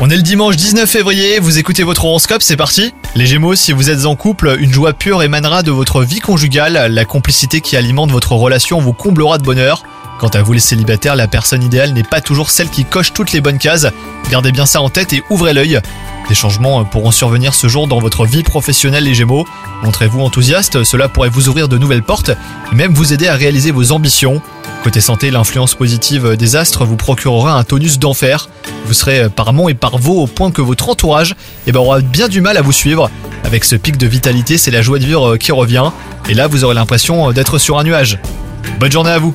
On est le dimanche 19 février, vous écoutez votre horoscope, c'est parti Les Gémeaux, si vous êtes en couple, une joie pure émanera de votre vie conjugale, la complicité qui alimente votre relation vous comblera de bonheur. Quant à vous les célibataires, la personne idéale n'est pas toujours celle qui coche toutes les bonnes cases. Gardez bien ça en tête et ouvrez l'œil. Des changements pourront survenir ce jour dans votre vie professionnelle les Gémeaux. Montrez-vous enthousiaste, cela pourrait vous ouvrir de nouvelles portes et même vous aider à réaliser vos ambitions. Côté santé, l'influence positive des astres vous procurera un tonus d'enfer. Vous serez par Mont et par Vaux au point que votre entourage eh ben, aura bien du mal à vous suivre. Avec ce pic de vitalité, c'est la joie de vivre qui revient. Et là, vous aurez l'impression d'être sur un nuage. Bonne journée à vous